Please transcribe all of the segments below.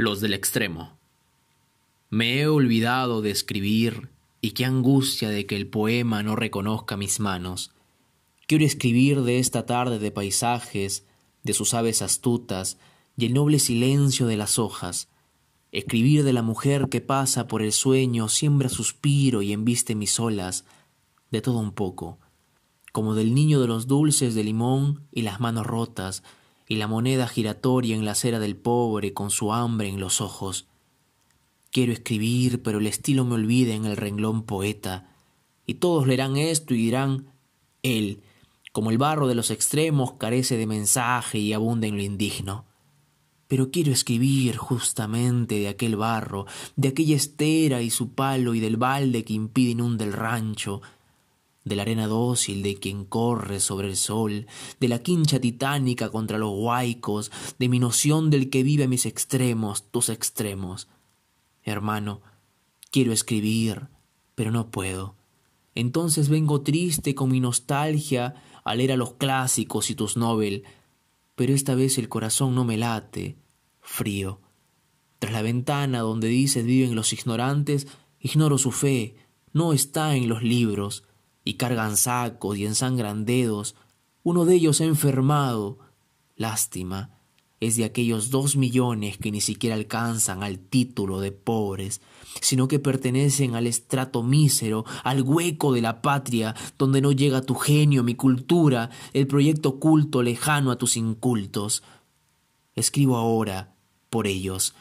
los del extremo. Me he olvidado de escribir y qué angustia de que el poema no reconozca mis manos. Quiero escribir de esta tarde de paisajes, de sus aves astutas y el noble silencio de las hojas. Escribir de la mujer que pasa por el sueño, siembra suspiro y embiste mis olas, de todo un poco, como del niño de los dulces de limón y las manos rotas, y la moneda giratoria en la acera del pobre con su hambre en los ojos. Quiero escribir, pero el estilo me olvida en el renglón poeta, y todos leerán esto y dirán, él, como el barro de los extremos, carece de mensaje y abunda en lo indigno. Pero quiero escribir justamente de aquel barro, de aquella estera y su palo y del balde que impide inunde el rancho, de la arena dócil de quien corre sobre el sol, de la quincha titánica contra los huaicos, de mi noción del que vive a mis extremos, tus extremos. Hermano, quiero escribir, pero no puedo. Entonces vengo triste con mi nostalgia a leer a los clásicos y tus Nobel, pero esta vez el corazón no me late, frío. Tras la ventana donde dices viven los ignorantes, ignoro su fe, no está en los libros, y cargan sacos y ensangran dedos. Uno de ellos ha enfermado. Lástima, es de aquellos dos millones que ni siquiera alcanzan al título de pobres, sino que pertenecen al estrato mísero, al hueco de la patria, donde no llega tu genio, mi cultura, el proyecto oculto lejano a tus incultos. Escribo ahora por ellos.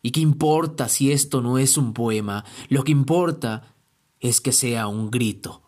¿Y qué importa si esto no es un poema? Lo que importa es que sea un grito.